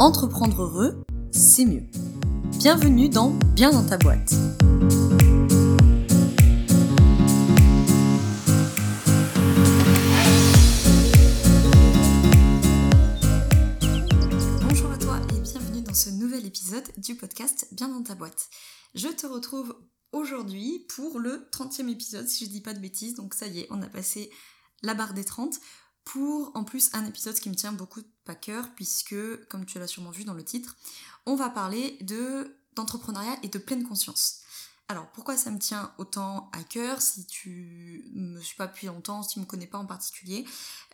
Entreprendre heureux, c'est mieux. Bienvenue dans Bien dans ta boîte. Bonjour à toi et bienvenue dans ce nouvel épisode du podcast Bien dans ta boîte. Je te retrouve aujourd'hui pour le 30e épisode, si je dis pas de bêtises, donc ça y est, on a passé la barre des 30 pour en plus un épisode qui me tient beaucoup à cœur puisque, comme tu l'as sûrement vu dans le titre, on va parler de d'entrepreneuriat et de pleine conscience. Alors pourquoi ça me tient autant à cœur si tu me suis pas depuis longtemps, si tu me connais pas en particulier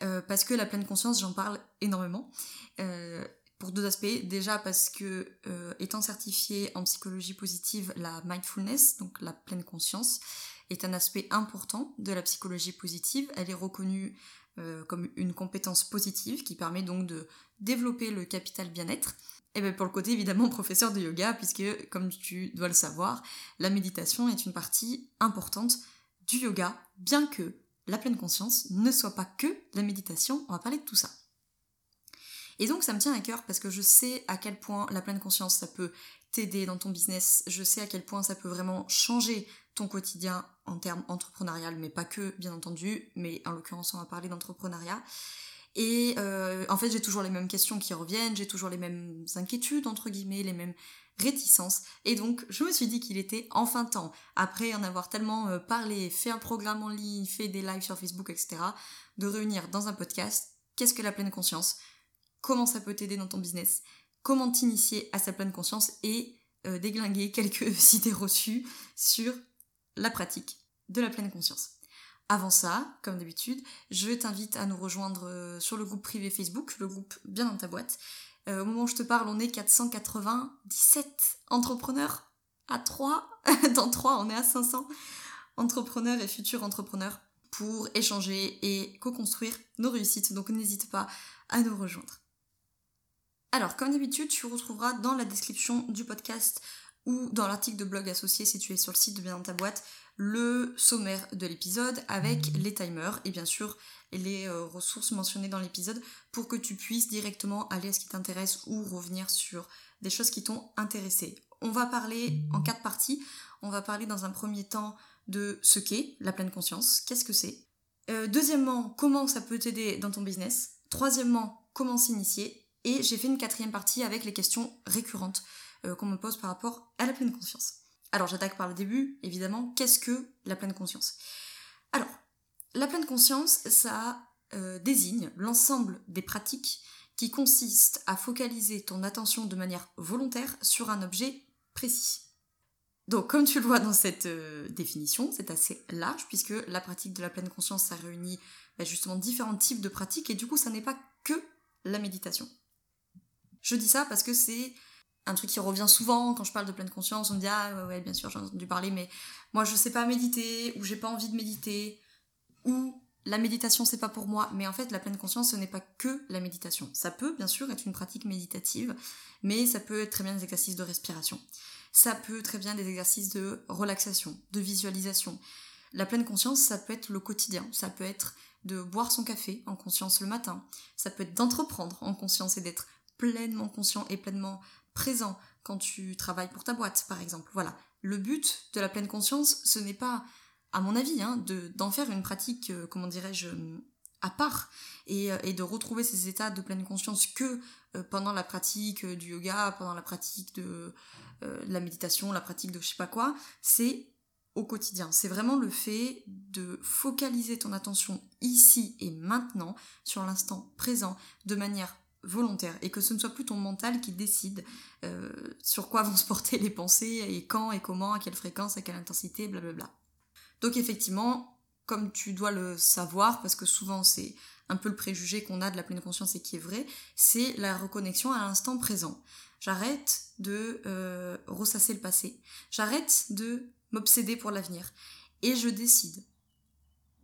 euh, Parce que la pleine conscience, j'en parle énormément. Euh, pour deux aspects. Déjà parce que euh, étant certifiée en psychologie positive, la mindfulness, donc la pleine conscience, est un aspect important de la psychologie positive. Elle est reconnue euh, comme une compétence positive qui permet donc de développer le capital bien-être. Et bien pour le côté évidemment professeur de yoga, puisque comme tu dois le savoir, la méditation est une partie importante du yoga, bien que la pleine conscience ne soit pas que la méditation, on va parler de tout ça. Et donc ça me tient à cœur parce que je sais à quel point la pleine conscience ça peut t'aider dans ton business, je sais à quel point ça peut vraiment changer quotidien en termes entrepreneurial, mais pas que, bien entendu, mais en l'occurrence, on va parler d'entrepreneuriat. Et euh, en fait, j'ai toujours les mêmes questions qui reviennent, j'ai toujours les mêmes inquiétudes, entre guillemets, les mêmes réticences. Et donc, je me suis dit qu'il était enfin temps, après en avoir tellement euh, parlé, fait un programme en ligne, fait des lives sur Facebook, etc., de réunir dans un podcast qu'est-ce que la pleine conscience, comment ça peut t'aider dans ton business, comment t'initier à sa pleine conscience et euh, déglinguer quelques idées reçues sur la pratique de la pleine conscience. Avant ça, comme d'habitude, je t'invite à nous rejoindre euh, sur le groupe privé Facebook, le groupe Bien dans ta boîte. Euh, au moment où je te parle, on est 497 entrepreneurs à 3. dans 3, on est à 500 entrepreneurs et futurs entrepreneurs pour échanger et co-construire nos réussites. Donc n'hésite pas à nous rejoindre. Alors, comme d'habitude, tu retrouveras dans la description du podcast ou dans l'article de blog associé si tu es sur le site de Bien dans ta boîte le sommaire de l'épisode avec les timers et bien sûr les euh, ressources mentionnées dans l'épisode pour que tu puisses directement aller à ce qui t'intéresse ou revenir sur des choses qui t'ont intéressé. On va parler en quatre parties. On va parler dans un premier temps de ce qu'est la pleine conscience, qu'est-ce que c'est? Euh, deuxièmement, comment ça peut t'aider dans ton business? Troisièmement, comment s'initier? Et j'ai fait une quatrième partie avec les questions récurrentes qu'on me pose par rapport à la pleine conscience. Alors j'attaque par le début, évidemment, qu'est-ce que la pleine conscience? Alors, la pleine conscience, ça euh, désigne l'ensemble des pratiques qui consistent à focaliser ton attention de manière volontaire sur un objet précis. Donc, comme tu le vois dans cette euh, définition, c'est assez large puisque la pratique de la pleine conscience, ça réunit bah, justement différents types de pratiques et du coup, ça n'est pas que la méditation. Je dis ça parce que c'est un truc qui revient souvent quand je parle de pleine conscience, on me dit ah ouais, bien sûr j'en ai entendu parler mais moi je sais pas méditer ou j'ai pas envie de méditer ou la méditation c'est pas pour moi mais en fait la pleine conscience ce n'est pas que la méditation. Ça peut bien sûr être une pratique méditative mais ça peut être très bien des exercices de respiration. Ça peut très bien des exercices de relaxation, de visualisation. La pleine conscience ça peut être le quotidien, ça peut être de boire son café en conscience le matin, ça peut être d'entreprendre en conscience et d'être pleinement conscient et pleinement présent quand tu travailles pour ta boîte, par exemple. Voilà. Le but de la pleine conscience, ce n'est pas, à mon avis, hein, d'en faire une pratique, euh, comment dirais-je, à part, et, euh, et, de retrouver ces états de pleine conscience que euh, pendant la pratique du yoga, pendant la pratique de, la méditation, la pratique de je sais pas quoi. C'est au quotidien. C'est vraiment le fait de focaliser ton attention ici et maintenant, sur l'instant présent, de manière volontaire et que ce ne soit plus ton mental qui décide euh, sur quoi vont se porter les pensées et quand et comment, à quelle fréquence, à quelle intensité, blablabla. Donc effectivement, comme tu dois le savoir, parce que souvent c'est un peu le préjugé qu'on a de la pleine conscience et qui est vrai, c'est la reconnexion à l'instant présent. J'arrête de euh, ressasser le passé, j'arrête de m'obséder pour l'avenir et je décide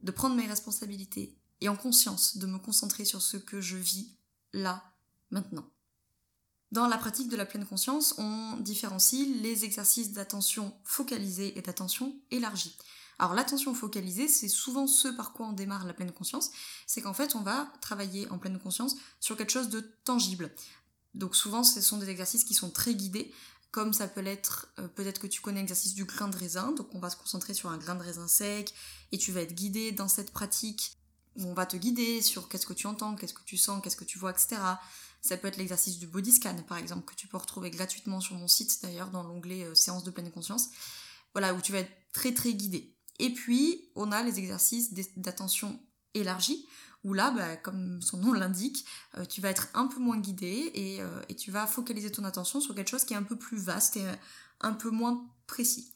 de prendre mes responsabilités et en conscience de me concentrer sur ce que je vis là, maintenant. Dans la pratique de la pleine conscience, on différencie les exercices d'attention focalisée et d'attention élargie. Alors l'attention focalisée, c'est souvent ce par quoi on démarre la pleine conscience, c'est qu'en fait on va travailler en pleine conscience sur quelque chose de tangible. Donc souvent, ce sont des exercices qui sont très guidés, comme ça peut l'être, euh, peut-être que tu connais l'exercice du grain de raisin, donc on va se concentrer sur un grain de raisin sec, et tu vas être guidé dans cette pratique, on va te guider sur qu'est-ce que tu entends, qu'est-ce que tu sens, qu'est-ce que tu vois, etc. Ça peut être l'exercice du body scan, par exemple, que tu peux retrouver gratuitement sur mon site, d'ailleurs, dans l'onglet euh, séance de pleine conscience. Voilà, où tu vas être très très guidé. Et puis, on a les exercices d'attention élargie, où là, bah, comme son nom l'indique, euh, tu vas être un peu moins guidé euh, et, tu vas focaliser ton attention sur quelque chose qui est un peu plus vaste et euh, un peu moins précis.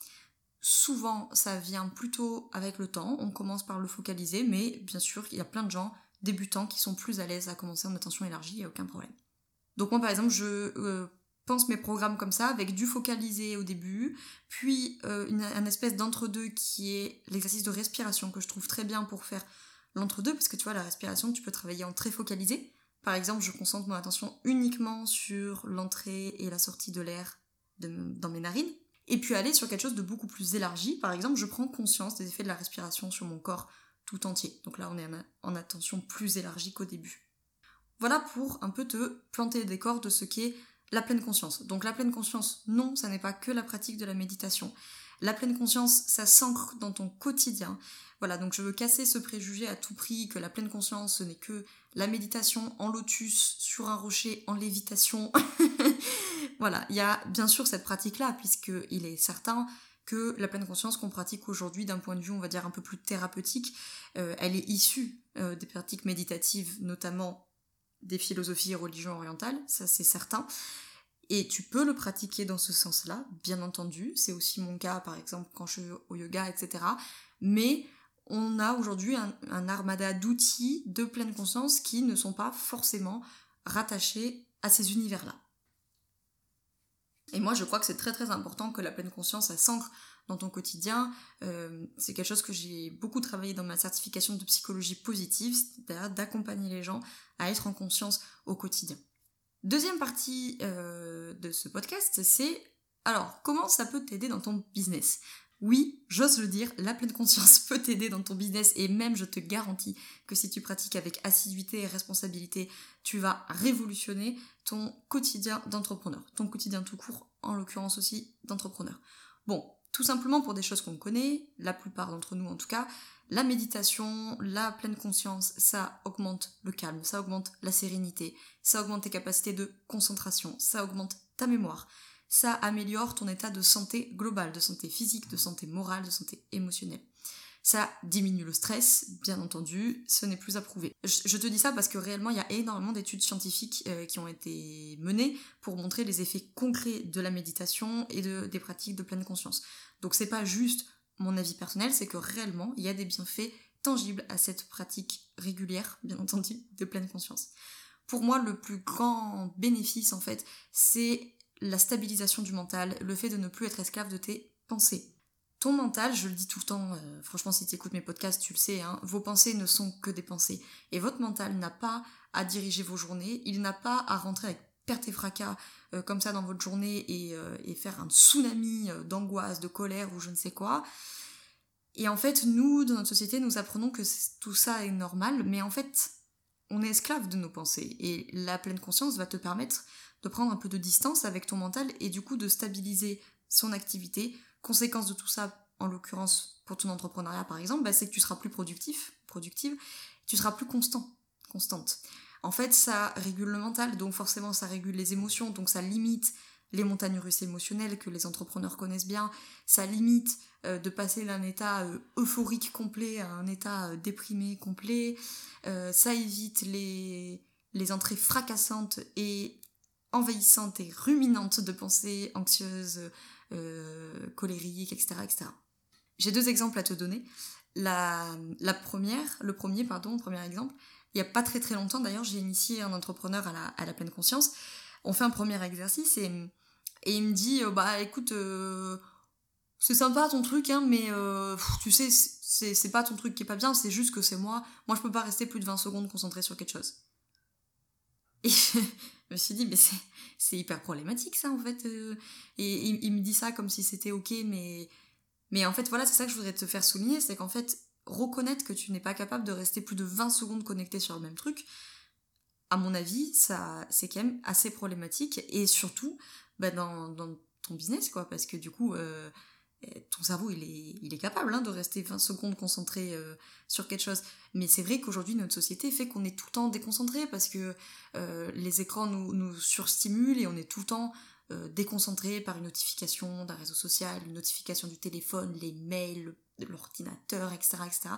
Souvent, ça vient plutôt avec le temps, on commence par le focaliser, mais bien sûr, il y a plein de gens débutants qui sont plus à l'aise à commencer en attention élargie, il n'y a aucun problème. Donc moi, par exemple, je pense mes programmes comme ça, avec du focalisé au début, puis une, un espèce d'entre-deux qui est l'exercice de respiration que je trouve très bien pour faire l'entre-deux, parce que tu vois, la respiration, tu peux travailler en très focalisé. Par exemple, je concentre mon attention uniquement sur l'entrée et la sortie de l'air dans mes narines. Et puis aller sur quelque chose de beaucoup plus élargi. Par exemple, je prends conscience des effets de la respiration sur mon corps tout entier. Donc là, on est en attention plus élargie qu'au début. Voilà pour un peu te planter le décor de ce qu'est la pleine conscience. Donc la pleine conscience, non, ça n'est pas que la pratique de la méditation. La pleine conscience, ça s'ancre dans ton quotidien. Voilà, donc je veux casser ce préjugé à tout prix que la pleine conscience, ce n'est que la méditation en lotus sur un rocher en lévitation. voilà, il y a bien sûr cette pratique-là, puisqu'il est certain que la pleine conscience qu'on pratique aujourd'hui d'un point de vue, on va dire, un peu plus thérapeutique, euh, elle est issue euh, des pratiques méditatives, notamment des philosophies et religions orientales, ça c'est certain. Et tu peux le pratiquer dans ce sens-là, bien entendu. C'est aussi mon cas, par exemple, quand je suis au yoga, etc. Mais on a aujourd'hui un, armada d'outils de pleine conscience qui ne sont pas forcément rattachés à ces univers-là. Et moi, je crois que c'est très très important que la pleine conscience, s'ancre dans ton quotidien. Euh, c'est quelque chose que j'ai beaucoup travaillé dans ma certification de psychologie positive, c'est-à-dire d'accompagner les gens à être en conscience au quotidien. Deuxième partie euh, de ce podcast, c'est alors comment ça peut t'aider dans ton business? Oui, j'ose le dire, la pleine conscience peut t'aider dans ton business et même je te garantis que si tu pratiques avec assiduité et responsabilité, tu vas révolutionner ton quotidien d'entrepreneur, ton quotidien tout court, en l'occurrence aussi d'entrepreneur. Bon, tout simplement pour des choses qu'on connaît, la plupart d'entre nous en tout cas, la méditation, la pleine conscience, ça augmente le calme, ça augmente la sérénité, ça augmente tes capacités de concentration, ça augmente ta mémoire, ça améliore ton état de santé global, de santé physique, de santé morale, de santé émotionnelle. Ça diminue le stress, bien entendu, ce n'est plus approuvé. Je, te dis ça parce que réellement, il y a énormément d'études scientifiques euh, qui ont été menées pour montrer les effets concrets de la méditation et de, des pratiques de pleine conscience. Donc c'est pas juste mon avis personnel, c'est que réellement, il y a des bienfaits tangibles à cette pratique régulière, bien entendu, de pleine conscience. Pour moi, le plus grand bénéfice, en fait, c'est la stabilisation du mental, le fait de ne plus être esclave de tes pensées. Ton mental, je le dis tout le temps, euh, franchement si tu écoutes mes podcasts, tu le sais, hein, vos pensées ne sont que des pensées. Et votre mental n'a pas à diriger vos journées, il n'a pas à rentrer avec perte et fracas euh, comme ça dans votre journée et, euh, et faire un tsunami d'angoisse, de colère ou je ne sais quoi. Et en fait, nous, dans notre société, nous apprenons que tout ça est normal, mais en fait, on est esclave de nos pensées. Et la pleine conscience va te permettre de prendre un peu de distance avec ton mental et du coup de stabiliser son activité. Conséquence de tout ça, en l'occurrence pour ton entrepreneuriat par exemple, bah, c'est que tu seras plus productif, productive, tu seras plus constant, constante. En fait, ça régule le mental, donc forcément ça régule les émotions, donc ça limite les montagnes russes émotionnelles que les entrepreneurs connaissent bien, ça limite euh, de passer d'un état euh, euphorique complet à un état euh, déprimé complet, ça évite les, les entrées fracassantes et envahissante et ruminante de pensées anxieuses, euh, colériques, etc. etc. J'ai deux exemples à te donner. La, première, le premier, pardon, premier exemple, il n'y a pas très très longtemps d'ailleurs, j'ai initié un entrepreneur à la, à la, pleine conscience. On fait un premier exercice et, il me dit euh, Bah écoute, euh, c'est sympa ton truc, hein, mais tu sais, c'est pas ton truc qui est pas bien, c'est juste que c'est moi. Moi je peux pas rester plus de 20 secondes concentré sur quelque chose. Et je me suis dit, mais c'est hyper problématique ça en fait. Euh. Et il, me dit ça comme si c'était ok, mais, mais en fait voilà, c'est ça que je voudrais te faire souligner, c'est qu'en fait, reconnaître que tu n'es pas capable de rester plus de 20 secondes connecté sur le même truc, à mon avis, ça, c'est quand même assez problématique. Et surtout, bah, dans, ton business, quoi. Parce que du coup, euh, ton cerveau, il est, il est capable hein, de rester 20 secondes concentré euh, sur quelque chose. Mais c'est vrai qu'aujourd'hui, notre société fait qu'on est tout le temps déconcentré parce que euh, les écrans nous, nous, surstimulent et on est tout le temps déconcentré par une notification d'un réseau social, une notification du téléphone, les mails, l'ordinateur, etc., etc.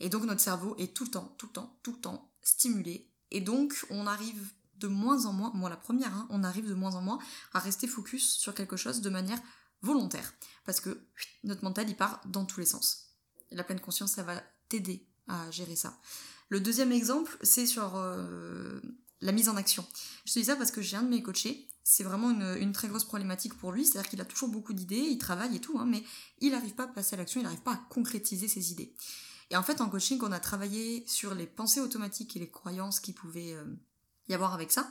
Et donc notre cerveau est tout le temps, tout le temps, tout le temps stimulé. Et donc on arrive de moins en moins, moi la première, hein, on arrive de moins en moins à rester focus sur quelque chose de manière volontaire. Parce que notre mental, il part dans tous les sens. la pleine conscience, ça va t'aider à gérer ça. Le deuxième exemple, c'est sur euh, la mise en action. Je te dis ça parce que j'ai un de mes coachés, c'est vraiment une, très grosse problématique pour lui, c'est-à-dire qu'il a toujours beaucoup d'idées, il travaille et tout, hein, mais il n'arrive pas à passer à l'action, il n'arrive pas à concrétiser ses idées. Et en fait, en coaching, on a travaillé sur les pensées automatiques et les croyances qui pouvaient euh, y avoir avec ça.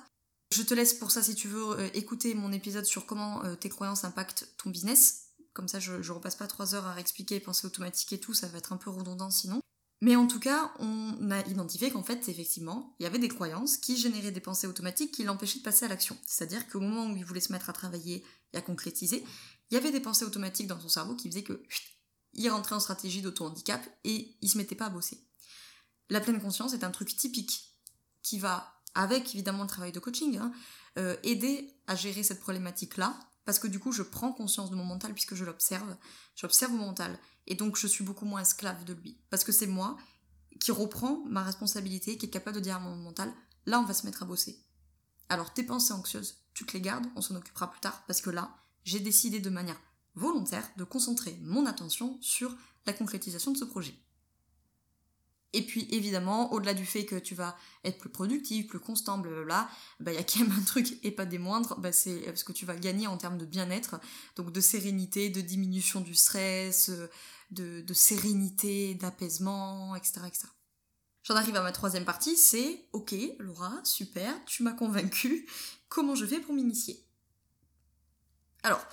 Je te laisse pour ça, si tu veux, euh, écouter mon épisode sur comment euh, tes croyances impactent ton business. Comme ça, je, ne repasse pas trois heures à réexpliquer les pensées automatiques et tout, ça va être un peu redondant sinon. Mais en tout cas, on a identifié qu'en fait, effectivement, il y avait des croyances qui généraient des pensées automatiques qui l'empêchaient de passer à l'action. C'est-à-dire qu'au moment où il voulait se mettre à travailler et à concrétiser, il y avait des pensées automatiques dans son cerveau qui faisaient que il rentrait en stratégie d'auto-handicap et il se mettait pas à bosser. La pleine conscience est un truc typique qui va, avec évidemment le travail de coaching, hein, euh, aider à gérer cette problématique-là, parce que du coup je prends conscience de mon mental puisque je l'observe, j'observe mon mental, et donc je suis beaucoup moins esclave de lui, parce que c'est moi qui reprends ma responsabilité, qui est capable de dire à mon mental, là on va se mettre à bosser. Alors tes pensées anxieuses, tu te les gardes, on s'en occupera plus tard, parce que là, j'ai décidé de manière volontaire de concentrer mon attention sur la concrétisation de ce projet. Et puis évidemment, au-delà du fait que tu vas être plus productif, plus constant, blablabla, bah il y a quand même un truc et pas des moindres, bah, c'est ce que tu vas gagner en termes de bien-être, donc de sérénité, de diminution du stress, de, de sérénité, d'apaisement, etc., etc. J'en arrive à ma troisième partie, c'est ok Laura, super, tu m'as convaincu, comment je fais pour m'initier? Alors,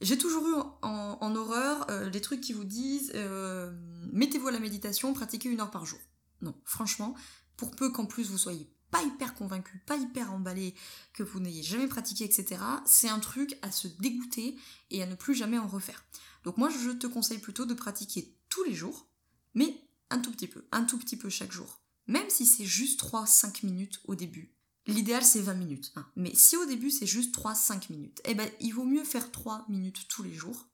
j'ai toujours eu en, horreur euh, les trucs qui vous disent euh, mettez-vous à la méditation, pratiquez une heure par jour. Non, franchement, pour peu qu'en plus vous soyez pas hyper convaincu, pas hyper emballé, que vous n'ayez jamais pratiqué, etc., c'est un truc à se dégoûter et à ne plus jamais en refaire. Donc moi, je te conseille plutôt de pratiquer tous les jours, mais un tout petit peu, un tout petit peu chaque jour. Même si c'est juste 3-5 minutes au début, L'idéal c'est 20 minutes. Hein. Mais si au début c'est juste 3-5 minutes, eh ben il vaut mieux faire 3 minutes tous les jours,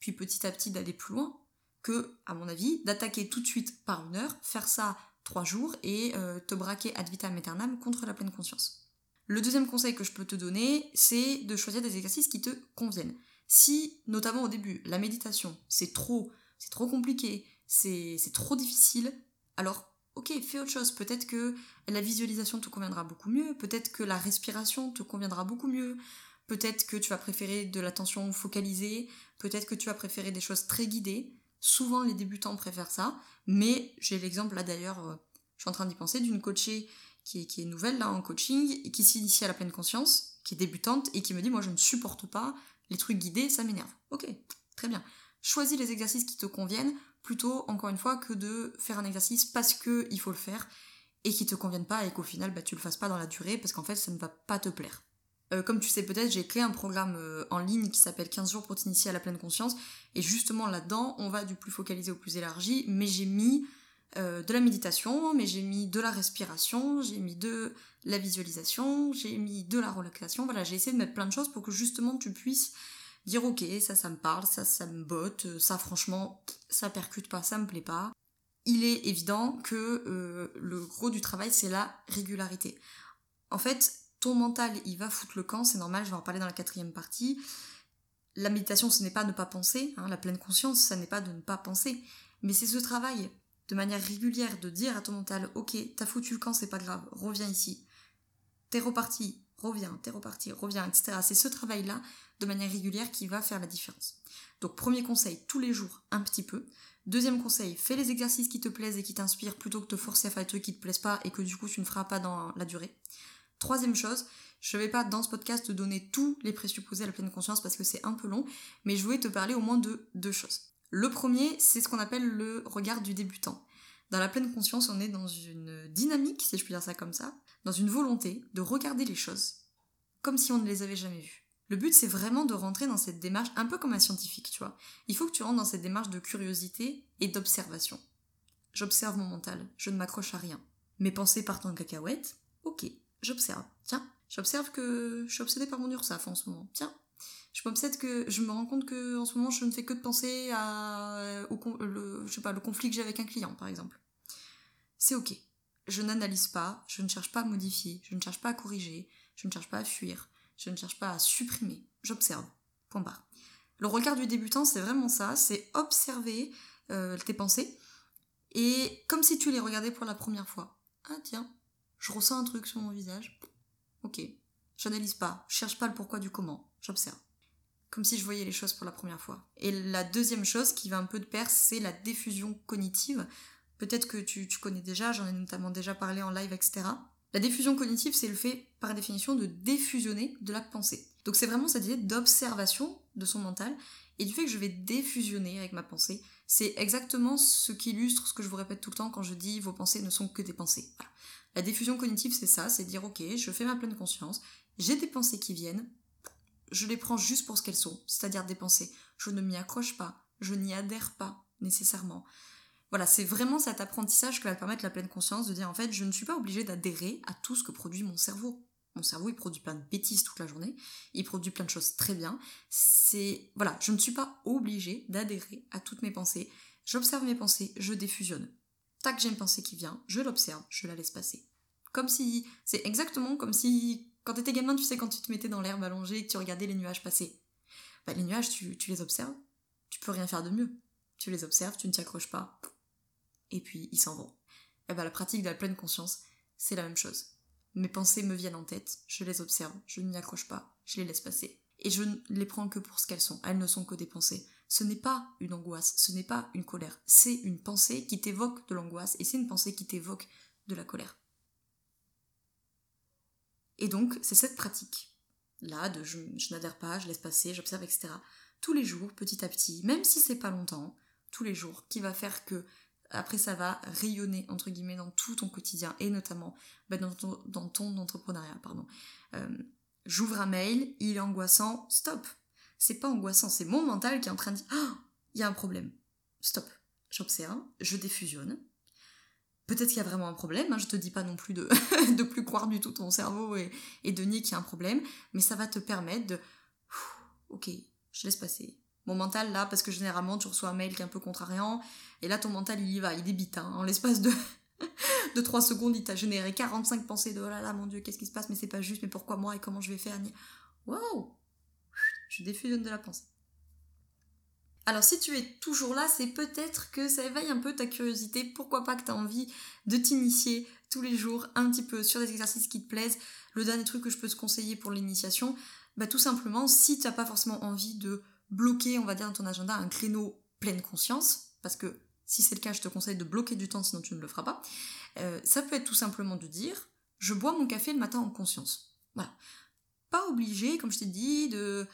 puis petit à petit d'aller plus loin, que, à mon avis, d'attaquer tout de suite par une heure, faire ça 3 jours et euh, te braquer ad vitam aeternam contre la pleine conscience. Le deuxième conseil que je peux te donner, c'est de choisir des exercices qui te conviennent. Si, notamment au début, la méditation, c'est trop, c'est trop compliqué, c'est trop difficile, alors ok, fais autre chose. Peut-être que la visualisation te conviendra beaucoup mieux, peut-être que la respiration te conviendra beaucoup mieux, peut-être que tu vas préférer de l'attention focalisée, peut-être que tu vas préférer des choses très guidées. Souvent, les débutants préfèrent ça, mais j'ai l'exemple là d'ailleurs, euh, je suis en train d'y penser, d'une coachée qui est, qui est nouvelle là en coaching et qui s'initie à la pleine conscience, qui est débutante et qui me dit Moi, je ne supporte pas les trucs guidés, ça m'énerve. Ok, très bien. Choisis les exercices qui te conviennent plutôt, encore une fois, que de faire un exercice parce que il faut le faire et qui te convienne pas et qu'au final, bah, tu le fasses pas dans la durée parce qu'en fait, ça ne va pas te plaire. Euh, comme tu sais peut-être, j'ai créé un programme euh, en ligne qui s'appelle 15 jours pour t'initier à la pleine conscience. Et justement là-dedans, on va du plus focalisé au plus élargi, mais j'ai mis euh, de la méditation, mais j'ai mis de la respiration, j'ai mis de la visualisation, j'ai mis de la relaxation. Voilà, j'ai essayé de mettre plein de choses pour que justement tu puisses dire ok, ça, ça me parle, ça, ça me botte, euh, ça, franchement, ça percute pas, ça me plaît pas. Il est évident que euh, le gros du travail, c'est la régularité. En fait, ton mental, il va foutre le camp, c'est normal, je vais en parler dans la quatrième partie. La méditation, ce n'est pas ne pas penser, hein, la pleine conscience, ça n'est pas de ne pas penser, mais c'est ce travail de manière régulière de dire à ton mental, ok, t'as foutu le camp, c'est pas grave, reviens ici. T'es reparti, reviens, t'es reparti, reviens, etc. C'est ce travail-là de manière régulière qui va faire la différence. Donc premier conseil, tous les jours, un petit peu. Deuxième conseil, fais les exercices qui te plaisent et qui t'inspirent plutôt que de te forcer à faire des trucs qui te plaisent pas et que du coup tu ne feras pas dans la durée. Troisième chose, je ne vais pas dans ce podcast te donner tous les présupposés à la pleine conscience parce que c'est un peu long, mais je voulais te parler au moins de deux choses. Le premier, c'est ce qu'on appelle le regard du débutant. Dans la pleine conscience, on est dans une dynamique, si je puis dire ça comme ça, dans une volonté de regarder les choses comme si on ne les avait jamais vues. Le but, c'est vraiment de rentrer dans cette démarche, un peu comme un scientifique, tu vois. Il faut que tu rentres dans cette démarche de curiosité et d'observation. J'observe mon mental, je ne m'accroche à rien. Mes pensées partent en cacahuète, ok, j'observe. Tiens, j'observe que je suis obsédée par mon URSAF en ce moment. Tiens, je m'obsède que je me rends compte que en ce moment je ne fais que de penser à au, le, je sais pas, le conflit que j'ai avec un client par exemple. C'est ok. Je n'analyse pas, je ne cherche pas à modifier, je ne cherche pas à corriger, je ne cherche pas à fuir, je ne cherche pas à supprimer, j'observe. Point barre. Le regard du débutant, c'est vraiment ça, c'est observer euh, tes pensées et comme si tu les regardais pour la première fois. Ah tiens, je ressens un truc sur mon visage. Ok, j'analyse pas, je cherche pas le pourquoi du comment, j'observe. Comme si je voyais les choses pour la première fois. Et la deuxième chose qui va un peu de pair, c'est la diffusion cognitive. Peut-être que tu, connais déjà, j'en ai notamment déjà parlé en live, etc. La diffusion cognitive, c'est le fait, par définition, de défusionner de la pensée. Donc c'est vraiment cette idée d'observation de son mental et du fait que je vais défusionner avec ma pensée. C'est exactement ce qui illustre ce que je vous répète tout le temps quand je dis vos pensées ne sont que des pensées. La diffusion cognitive, c'est ça, c'est dire ok, je fais ma pleine conscience, j'ai des pensées qui viennent, je les prends juste pour ce qu'elles sont, c'est-à-dire des pensées. Je ne m'y accroche pas, je n'y adhère pas nécessairement. Voilà, c'est vraiment cet apprentissage qui va permettre la pleine conscience de dire en fait, je ne suis pas obligée d'adhérer à tout ce que produit mon cerveau. Mon cerveau, il produit plein de bêtises toute la journée, il produit plein de choses très bien. C'est voilà, je ne suis pas obligée d'adhérer à toutes mes pensées. J'observe mes pensées, je diffusionne. Tac, j'ai une pensée qui vient, je l'observe, je la laisse passer. Comme si, c'est exactement comme si quand t'étais gamin, tu sais, quand tu te mettais dans l'herbe allongée et que tu regardais les nuages passer. Bah, les nuages, tu, tu les observes, tu peux rien faire de mieux. Tu les observes, tu ne t'y accroches pas, et puis ils s'en vont. Et eh ben, la pratique de la pleine conscience, c'est la même chose. Mes pensées me viennent en tête, je les observe, je ne m'y accroche pas, je les laisse passer. Et je ne les prends que pour ce qu'elles sont, elles ne sont que des pensées. Ce n'est pas une angoisse, ce n'est pas une colère, c'est une pensée qui t'évoque de l'angoisse et c'est une pensée qui t'évoque de la colère. Et donc, c'est cette pratique. Là de je, n'adhère pas, je laisse passer, j'observe, etc. Tous les jours, petit à petit, même si c'est pas longtemps, tous les jours, qui va faire que après ça va rayonner entre guillemets dans tout ton quotidien et notamment bah, dans, ton, entrepreneuriat pardon. Euh, j'ouvre un mail il est angoissant stop. C'est pas angoissant c'est mon mental qui est en train de dire ah il y a un problème. Stop. J'observe je diffusionne peut-être qu'il y a vraiment un problème hein, je te dis pas non plus de, de plus croire du tout ton cerveau et, et de nier qu'il y a un problème mais ça va te permettre de ok je laisse passer mon mental là, parce que généralement tu reçois un mail qui est un peu contrariant, et là ton mental il y va, il débite. Hein. En l'espace de, de 3 secondes, il t'a généré 45 pensées de oh là là mon dieu, qu'est-ce qui se passe, mais c'est pas juste, mais pourquoi moi et comment je vais faire? Waouh Je diffusionne de la pensée. Alors si tu es toujours là, c'est peut-être que ça éveille un peu ta curiosité, pourquoi pas que tu as envie de t'initier tous les jours un petit peu sur des exercices qui te plaisent. Le dernier truc que je peux te conseiller pour l'initiation, bah tout simplement, si tu n'as pas forcément envie de bloquer, on va dire, dans ton agenda un créneau pleine conscience, parce que si c'est le cas, je te conseille de bloquer du temps, sinon tu ne le feras pas. Euh, ça peut être tout simplement de dire, je bois mon café le matin en conscience. Voilà. Pas obligé, comme je t'ai dit, de,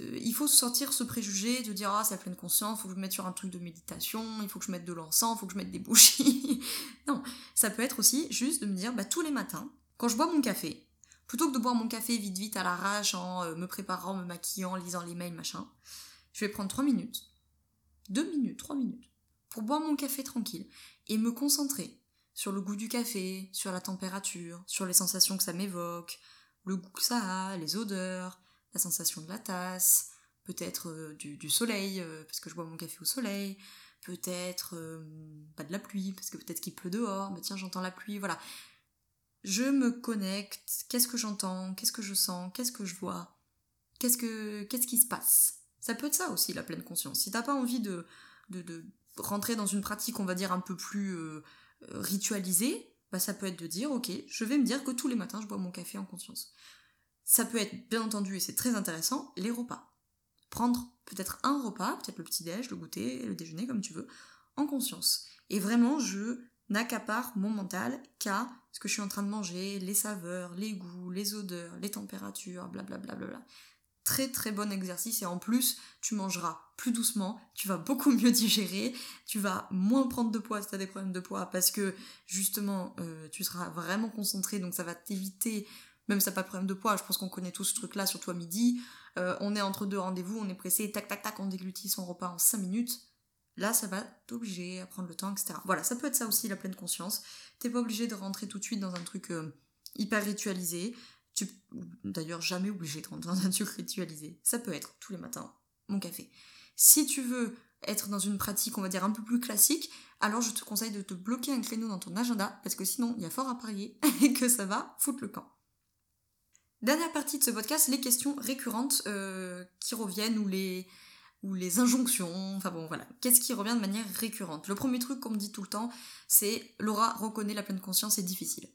il faut sortir ce préjugé de dire ah c'est la pleine conscience, faut que je mette sur un truc de méditation, il faut que je mette de l'encens, il faut que je mette des bougies. non, ça peut être aussi juste de me dire bah tous les matins, quand je bois mon café, plutôt que de boire mon café vite vite à l'arrache en euh, me préparant, me maquillant, lisant les mails, machin, je vais prendre 3 minutes, 2 minutes, 3 minutes, pour boire mon café tranquille et me concentrer sur le goût du café, sur la température, sur les sensations que ça m'évoque, le goût que ça a, les odeurs, la sensation de la tasse, peut-être euh, du, soleil, euh, parce que je bois mon café au soleil, peut-être pas de la pluie, parce que peut-être qu'il pleut dehors, mais tiens j'entends la pluie, voilà je me connecte, qu'est-ce que j'entends, qu'est-ce que je sens, qu'est-ce que je vois, qu'est-ce que qu'est-ce qui se passe? Ça peut être ça aussi la pleine conscience. Si t'as pas envie de, de, rentrer dans une pratique, on va dire un peu plus euh, ritualisée, bah ça peut être de dire ok, je vais me dire que tous les matins je bois mon café en conscience. Ça peut être bien entendu et c'est très intéressant les repas. Prendre peut-être un repas, peut-être le petit déj, le goûter, le déjeuner comme tu veux, en conscience. Et vraiment je n'accapare mon mental qu'à ce que je suis en train de manger, les saveurs, les goûts, les odeurs, les températures, blablabla. Bla bla bla. très très bon exercice et en plus tu mangeras plus doucement, tu vas beaucoup mieux digérer, tu vas moins prendre de poids si tu as des problèmes de poids parce que justement euh, tu seras vraiment concentré donc ça va t'éviter, même si t'as pas de problème de poids, je pense qu'on connaît tout ce truc là, surtout à midi, euh, on est entre deux rendez-vous, on est pressé, tac tac tac, on déglutit son repas en 5 minutes, là ça va t'obliger à prendre le temps, etc. Voilà, ça peut être ça aussi la pleine conscience, t'es pas obligé de rentrer tout de suite dans un truc euh, hyper ritualisé, tu d'ailleurs jamais obligé de rentrer dans un truc ritualisé, ça peut être tous les matins mon café. Si tu veux être dans une pratique, on va dire, un peu plus classique, alors je te conseille de te bloquer un créneau dans ton agenda, parce que sinon, il y a fort à parier que ça va foutre le camp. Dernière partie de ce podcast, les questions récurrentes euh, qui reviennent ou les, injonctions, enfin bon voilà, qu'est-ce qui revient de manière récurrente? Le premier truc qu'on me dit tout le temps, c'est Laura reconnaît la pleine conscience, c'est difficile.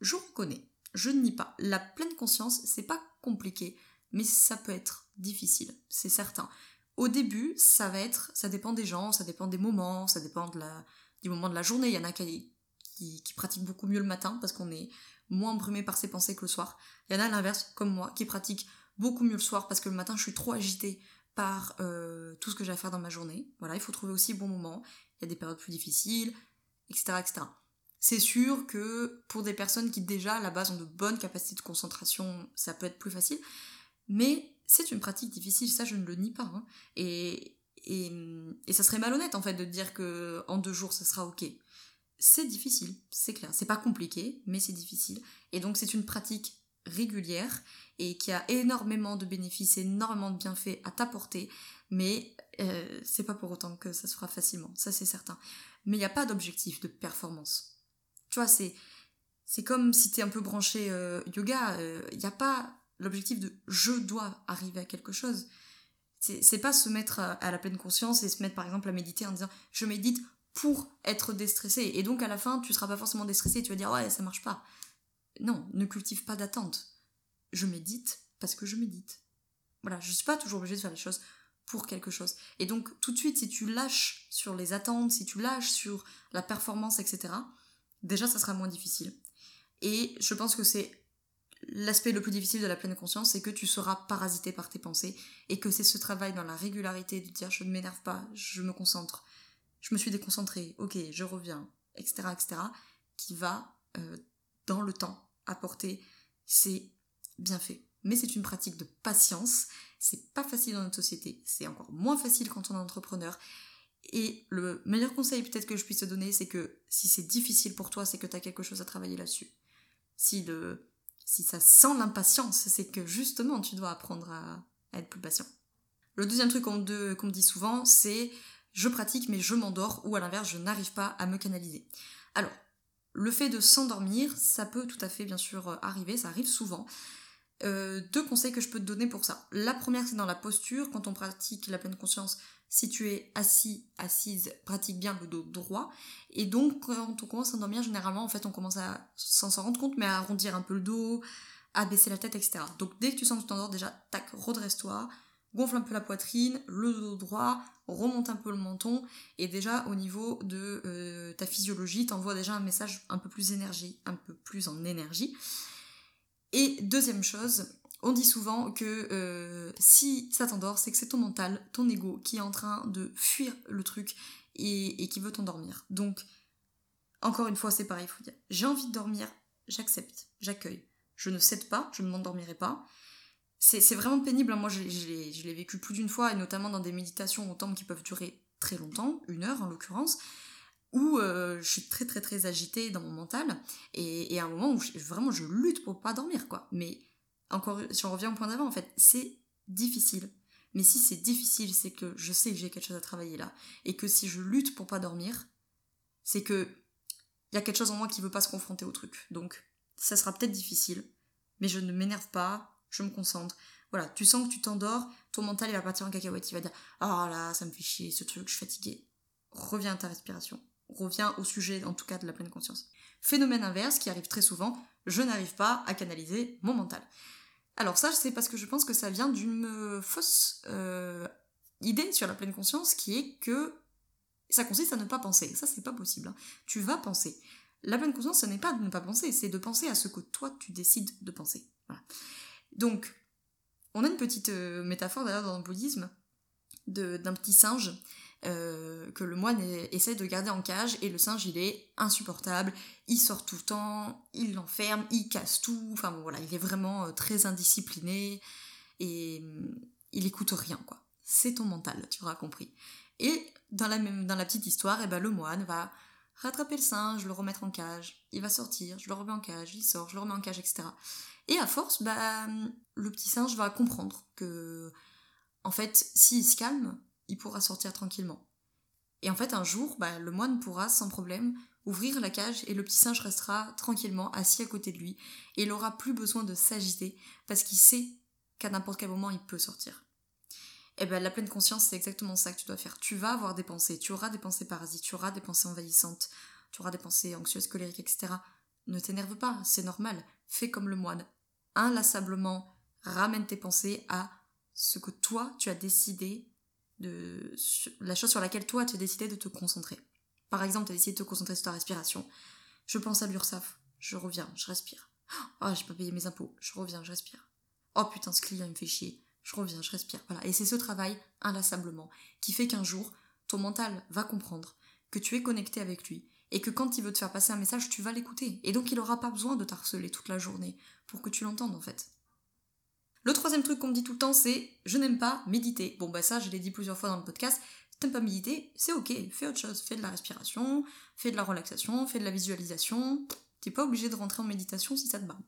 Je reconnais, je ne nie pas. La pleine conscience, c'est pas compliqué, mais ça peut être difficile, c'est certain. Au début, ça va être, ça dépend des gens, ça dépend des moments, ça dépend de la, du moment de la journée. Il y en a qui, pratiquent beaucoup mieux le matin parce qu'on est moins brumé par ses pensées que le soir. Il y en a à l'inverse, comme moi, qui pratiquent beaucoup mieux le soir parce que le matin, je suis trop agitée par euh, tout ce que j'ai à faire dans ma journée. Voilà, il faut trouver aussi bon moment. Il y a des périodes plus difficiles, etc., etc. C'est sûr que pour des personnes qui déjà à la base ont de bonnes capacités de concentration, ça peut être plus facile. Mais c'est une pratique difficile, ça je ne le nie pas. Hein. Et, et, et, ça serait malhonnête en fait de dire que en deux jours ça sera ok. C'est difficile, c'est clair. C'est pas compliqué, mais c'est difficile. Et donc c'est une pratique régulière et qui a énormément de bénéfices, énormément de bienfaits à t'apporter, mais euh, c'est pas pour autant que ça se fera facilement, ça c'est certain. Mais il n'y a pas d'objectif de performance. Tu vois, c'est c'est comme si tu es un peu branché euh, yoga, il euh, n'y a pas l'objectif de je dois arriver à quelque chose. C'est pas se mettre à, la pleine conscience et se mettre par exemple à méditer en disant je médite pour être déstressé. Et donc à la fin, tu seras pas forcément déstressé tu vas dire ouais, ça marche pas. Non, ne cultive pas d'attente. Je médite parce que je médite. Voilà, je suis pas toujours obligée de faire les choses pour quelque chose. Et donc tout de suite, si tu lâches sur les attentes, si tu lâches sur la performance, etc., déjà ça sera moins difficile. Et je pense que c'est l'aspect le plus difficile de la pleine conscience, c'est que tu seras parasité par tes pensées et que c'est ce travail dans la régularité de dire je ne m'énerve pas, je me concentre, je me suis déconcentré, ok, je reviens, etc., etc., qui va euh, dans le temps apporter ses bienfaits. Mais c'est une pratique de patience, c'est pas facile dans notre société, c'est encore moins facile quand on est entrepreneur. Et le meilleur conseil peut-être que je puisse te donner, c'est que si c'est difficile pour toi, c'est que tu as quelque chose à travailler là-dessus. Si le, si ça sent l'impatience, c'est que justement tu dois apprendre à, être plus patient. Le deuxième truc qu'on me dit souvent, c'est je pratique mais je m'endors ou à l'inverse je n'arrive pas à me canaliser. Alors, le fait de s'endormir, ça peut tout à fait bien sûr arriver, ça arrive souvent. Euh, deux conseils que je peux te donner pour ça. La première, c'est dans la posture. Quand on pratique la pleine conscience, si tu es assis, assise, pratique bien le dos droit. Et donc, quand on commence à s'endormir, généralement, en fait, on commence à, sans s'en rendre compte, mais à arrondir un peu le dos, à baisser la tête, etc. Donc, dès que tu sens que tu t'endors, déjà, tac, redresse-toi, gonfle un peu la poitrine, le dos droit, remonte un peu le menton, et déjà, au niveau de euh, ta physiologie, t'envoies déjà un message un peu plus énergie, un peu plus en énergie. Et deuxième chose, on dit souvent que euh, si ça t'endort, c'est que c'est ton mental, ton ego, qui est en train de fuir le truc et, qui veut t'endormir. Donc, encore une fois, c'est pareil, il faut dire, j'ai envie de dormir, j'accepte, j'accueille. Je ne cède pas, je ne m'endormirai pas. C'est vraiment pénible, hein. moi je, l'ai vécu plus d'une fois, et notamment dans des méditations au temple qui peuvent durer très longtemps, une heure en l'occurrence, où euh, je suis très très très agitée dans mon mental et, et à un moment où vraiment je lutte pour pas dormir quoi. Mais encore, si on revient au point d'avant en fait, c'est difficile. Mais si c'est difficile, c'est que je sais que j'ai quelque chose à travailler là et que si je lutte pour pas dormir, c'est que il y a quelque chose en moi qui veut pas se confronter au truc. Donc ça sera peut-être difficile, mais je ne m'énerve pas, je me concentre. Voilà, tu sens que tu t'endors, ton mental il va partir en cacahuète, il va dire "Oh là, ça me fait chier ce truc, je suis fatiguée." Reviens à ta respiration revient au sujet en tout cas de la pleine conscience. Phénomène inverse qui arrive très souvent, je n'arrive pas à canaliser mon mental. Alors ça, c'est parce que je pense que ça vient d'une fausse euh, idée sur la pleine conscience qui est que ça consiste à ne pas penser. Ça, c'est pas possible. Hein. Tu vas penser. La pleine conscience, ce n'est pas de ne pas penser, c'est de penser à ce que toi, tu décides de penser. Donc, On a une petite euh, métaphore d'ailleurs dans le bouddhisme d'un petit singe euh, que le moine essaie de garder en cage et le singe il est insupportable, il sort tout le temps, il l'enferme, il casse tout, enfin bon voilà, il est vraiment euh, très indiscipliné et mm, il écoute rien quoi. C'est ton mental, tu auras compris. Et dans la, même, petite histoire, eh ben, le moine va rattraper le singe, le remettre en cage, il va sortir, je le remets en cage, il sort, je le remets en cage, etc. Et à force, bah, le petit singe va comprendre que, en fait, s'il se calme, il pourra sortir tranquillement. Et en fait, un jour, bah, le moine pourra sans problème ouvrir la cage et le petit singe restera tranquillement assis à côté de lui et il aura plus besoin de s'agiter parce qu'il sait qu'à n'importe quel moment il peut sortir. Et ben la pleine conscience, c'est exactement ça que tu dois faire. Tu vas avoir des pensées, tu auras des pensées parasites, tu auras des pensées envahissantes, tu auras des pensées anxieuses, colériques, etc. Ne t'énerve pas, c'est normal. Fais comme le moine. Inlassablement, ramène tes pensées à ce que toi tu as décidé de la chose sur laquelle toi tu as décidé de te concentrer. Par exemple, tu as décidé de te concentrer sur ta respiration. Je pense à l'URSAF, je reviens, je respire. Oh, j'ai pas payé mes impôts, je reviens, je respire. Oh putain, ce client il me fait chier, je reviens, je respire. Voilà. Et c'est ce travail inlassablement qui fait qu'un jour, ton mental va comprendre que tu es connecté avec lui et que quand il veut te faire passer un message, tu vas l'écouter. Et donc il n'aura pas besoin de t'harceler toute la journée pour que tu l'entendes en fait. Le troisième truc qu'on me dit tout le temps, c'est je n'aime pas méditer. Bon, bah ça, je l'ai dit plusieurs fois dans le podcast. T'aimes pas méditer, c'est ok, fais autre chose. Fais de la respiration, fais de la relaxation, fais de la visualisation. T'es pas obligé de rentrer en méditation si ça te bat.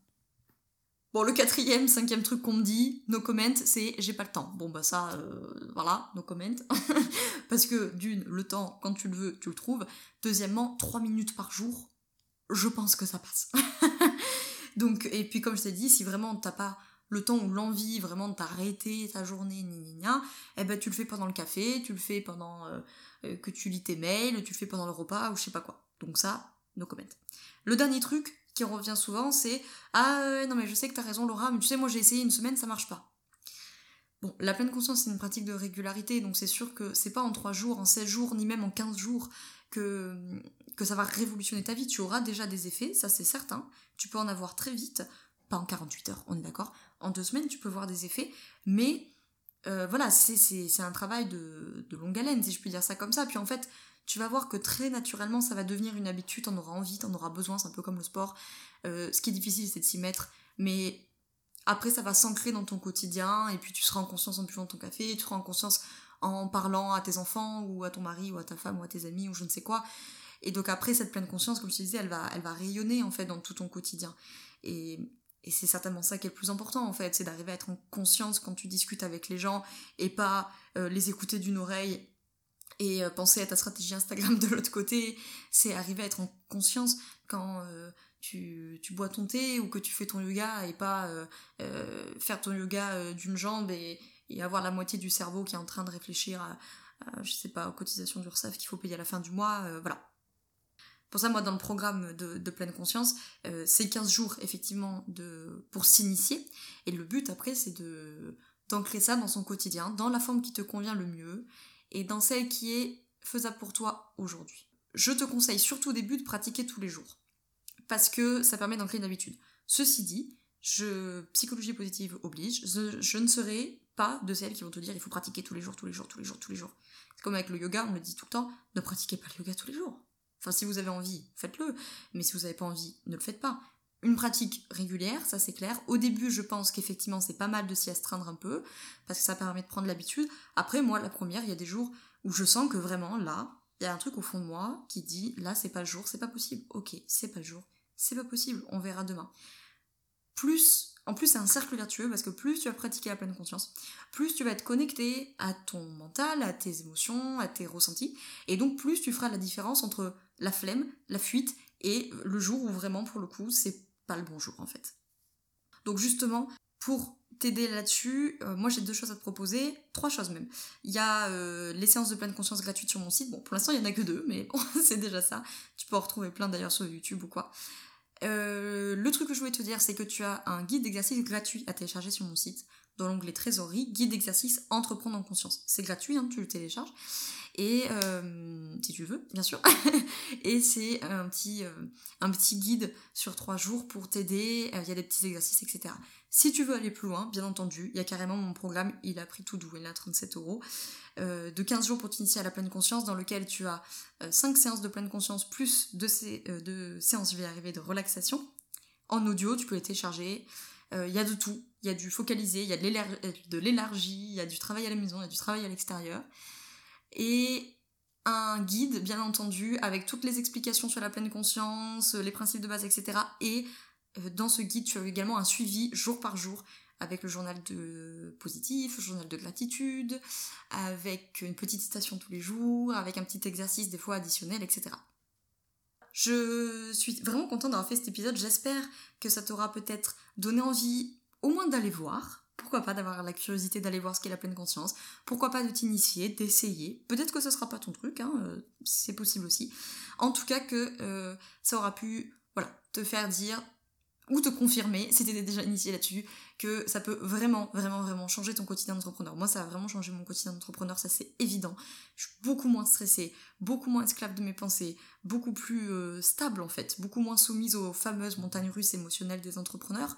Bon, le quatrième, cinquième truc qu'on me dit, no comment, c'est j'ai pas le temps. Bon, bah ça, euh, voilà, no comment. Parce que, d'une, le temps, quand tu le veux, tu le trouves. Deuxièmement, trois minutes par jour, je pense que ça passe. Donc, et puis comme je t'ai dit, si vraiment t'as pas le temps ou l'envie vraiment de t'arrêter ta journée, ni ni eh ben tu le fais pendant le café, tu le fais pendant euh, euh, que tu lis tes mails, tu le fais pendant le repas ou je sais pas quoi. Donc ça, no comment. Le dernier truc qui revient souvent, c'est Ah non mais je sais que t'as raison Laura, mais tu sais moi j'ai essayé une semaine, ça marche pas. Bon, la pleine conscience c'est une pratique de régularité, donc c'est sûr que c'est pas en 3 jours, en 16 jours, ni même en 15 jours que, ça va révolutionner ta vie. Tu auras déjà des effets, ça c'est certain. Tu peux en avoir très vite, pas en 48 heures, on est d'accord en deux semaines, tu peux voir des effets, mais euh, voilà, c'est un travail de, longue haleine, si je puis dire ça comme ça. Puis en fait, tu vas voir que très naturellement, ça va devenir une habitude, t'en auras envie, t'en auras besoin, c'est un peu comme le sport. Euh, ce qui est difficile, c'est de s'y mettre, mais après, ça va s'ancrer dans ton quotidien, et puis tu seras en conscience en buvant ton café, tu seras en conscience en parlant à tes enfants, ou à ton mari, ou à ta femme, ou à tes amis, ou je ne sais quoi. Et donc après, cette pleine conscience, comme je te disais, elle va, elle va rayonner en fait dans tout ton quotidien. Et et c'est certainement ça qui est le plus important en fait, c'est d'arriver à être en conscience quand tu discutes avec les gens et pas euh, les écouter d'une oreille et euh, penser à ta stratégie Instagram de l'autre côté. C'est arriver à être en conscience quand euh, tu, bois ton thé ou que tu fais ton yoga et pas faire ton yoga d'une jambe et, avoir la moitié du cerveau qui est en train de réfléchir à, à je sais pas, aux cotisations d'URSSAF qu'il faut payer à la fin du mois. voilà pour ça, moi, dans le programme de, pleine conscience, euh, c'est 15 jours, effectivement, de, pour s'initier. Et le but, après, c'est de d'ancrer ça dans son quotidien, dans la forme qui te convient le mieux, et dans celle qui est faisable pour toi aujourd'hui. Je te conseille surtout au début de pratiquer tous les jours, parce que ça permet d'ancrer une habitude. Ceci dit, je, psychologie positive oblige, je, ne serai pas de celles qui vont te dire il faut pratiquer tous les jours, tous les jours, tous les jours, tous les jours. C'est comme avec le yoga, on me dit tout le temps, ne pratiquez pas le yoga tous les jours. Enfin, si vous avez envie, faites-le. Mais si vous n'avez pas envie, ne le faites pas. Une pratique régulière, ça c'est clair. Au début, je pense qu'effectivement, c'est pas mal de s'y astreindre un peu, parce que ça permet de prendre l'habitude. Après, moi, la première, il y a des jours où je sens que vraiment, là, il y a un truc au fond de moi qui dit, là, c'est pas le jour, c'est pas possible. Ok, c'est pas le jour, c'est pas possible, on verra demain. Plus en plus, c'est un cercle vertueux parce que plus tu vas pratiquer la pleine conscience, plus tu vas être connecté à ton mental, à tes émotions, à tes ressentis, et donc plus tu feras la différence entre la flemme, la fuite et le jour où vraiment, pour le coup, c'est pas le bon jour en fait. Donc justement, pour t'aider là-dessus, euh, moi j'ai deux choses à te proposer, trois choses même. Il y a euh, les séances de pleine conscience gratuites sur mon site. Bon, pour l'instant il y en a que deux, mais c'est déjà ça. Tu peux en retrouver plein d'ailleurs sur YouTube ou quoi. Euh, le truc que je voulais te dire, c'est que tu as un guide d'exercice gratuit à télécharger sur mon site dans l'onglet trésorerie, guide d'exercice entreprendre en conscience. C'est gratuit, hein, tu le télécharges. Et euh, si tu veux, bien sûr. et c'est un petit, euh, un petit guide sur trois jours pour t'aider. Il y a des petits exercices, etc. Si tu veux aller plus loin, bien entendu, il y a carrément mon programme, il a pris tout doux, il a 37 euros, de 15 jours pour t'initier à la pleine conscience, dans lequel tu as 5 séances de pleine conscience plus 2 séances, je de relaxation. En audio, tu peux les télécharger. Il y a de tout. Il y a du focalisé, il y a de l'élargie, il y a du travail à la maison, il y a du travail à l'extérieur. Et un guide, bien entendu, avec toutes les explications sur la pleine conscience, les principes de base, etc. Et euh, dans ce guide, tu as également un suivi jour par jour avec le journal de positif, le journal de gratitude, avec une petite citation tous les jours, avec un petit exercice des fois additionnel, etc. Je suis vraiment contente d'avoir fait cet épisode. J'espère que ça t'aura peut-être donné envie au moins d'aller voir. Pourquoi pas d'avoir la curiosité d'aller voir ce qu'est la pleine conscience. Pourquoi pas de t'initier, d'essayer. Peut-être que ce sera pas ton truc, hein, euh, c'est possible aussi. En tout cas que euh, ça aura pu voilà, te faire dire ou te confirmer, si t'étais déjà initié là-dessus, que ça peut vraiment, vraiment, vraiment changer ton quotidien d'entrepreneur. Moi, ça a vraiment changé mon quotidien d'entrepreneur, ça c'est évident. Je suis beaucoup moins stressée, beaucoup moins esclave de mes pensées, beaucoup plus euh, stable en fait, beaucoup moins soumise aux fameuses montagnes russes émotionnelles des entrepreneurs.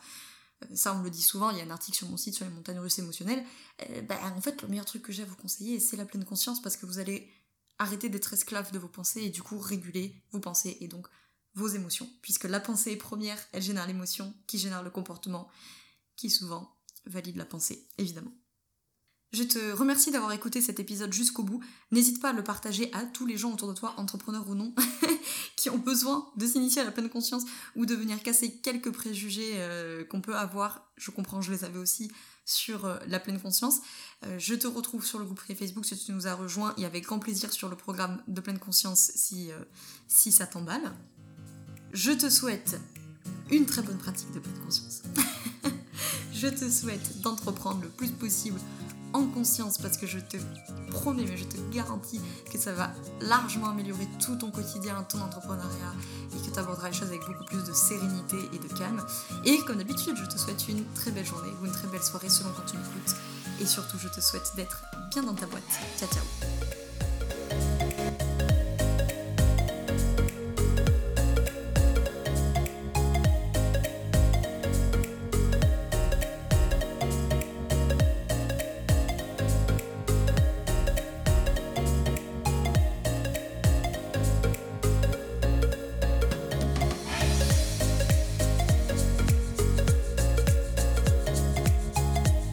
Euh, ça, on le dit souvent, il y a un article sur mon site sur les montagnes russes émotionnelles. Euh, bah, en fait, le meilleur truc que j'ai à vous conseiller, c'est la pleine conscience parce que vous allez arrêter d'être esclave de vos pensées et du coup réguler vos pensées et donc vos émotions. Puisque la pensée première, elle génère l'émotion qui génère le comportement qui souvent valide la pensée, évidemment. Je te remercie d'avoir écouté cet épisode jusqu'au bout. N'hésite pas à le partager à tous les gens autour de toi, entrepreneurs ou non, qui ont besoin de s'initier à la pleine conscience ou de venir casser quelques préjugés euh, qu'on peut avoir. Je comprends, je les avais aussi sur euh, la pleine conscience. Euh, je te retrouve sur le groupe Facebook si tu nous as rejoint et avec grand plaisir sur le programme de pleine conscience si, si ça t'emballe. Je te souhaite une très bonne pratique de pleine conscience. je te souhaite d'entreprendre le plus possible en conscience parce que je te promets, mais je te garantis que ça va largement améliorer tout ton quotidien, ton entrepreneuriat et que tu aborderas les choses avec beaucoup plus de sérénité et de calme. Et comme d'habitude, je te souhaite une très belle journée ou une très belle soirée selon quand tu m'écoutes. Et surtout, je te souhaite d'être bien dans ta boîte. Ciao ciao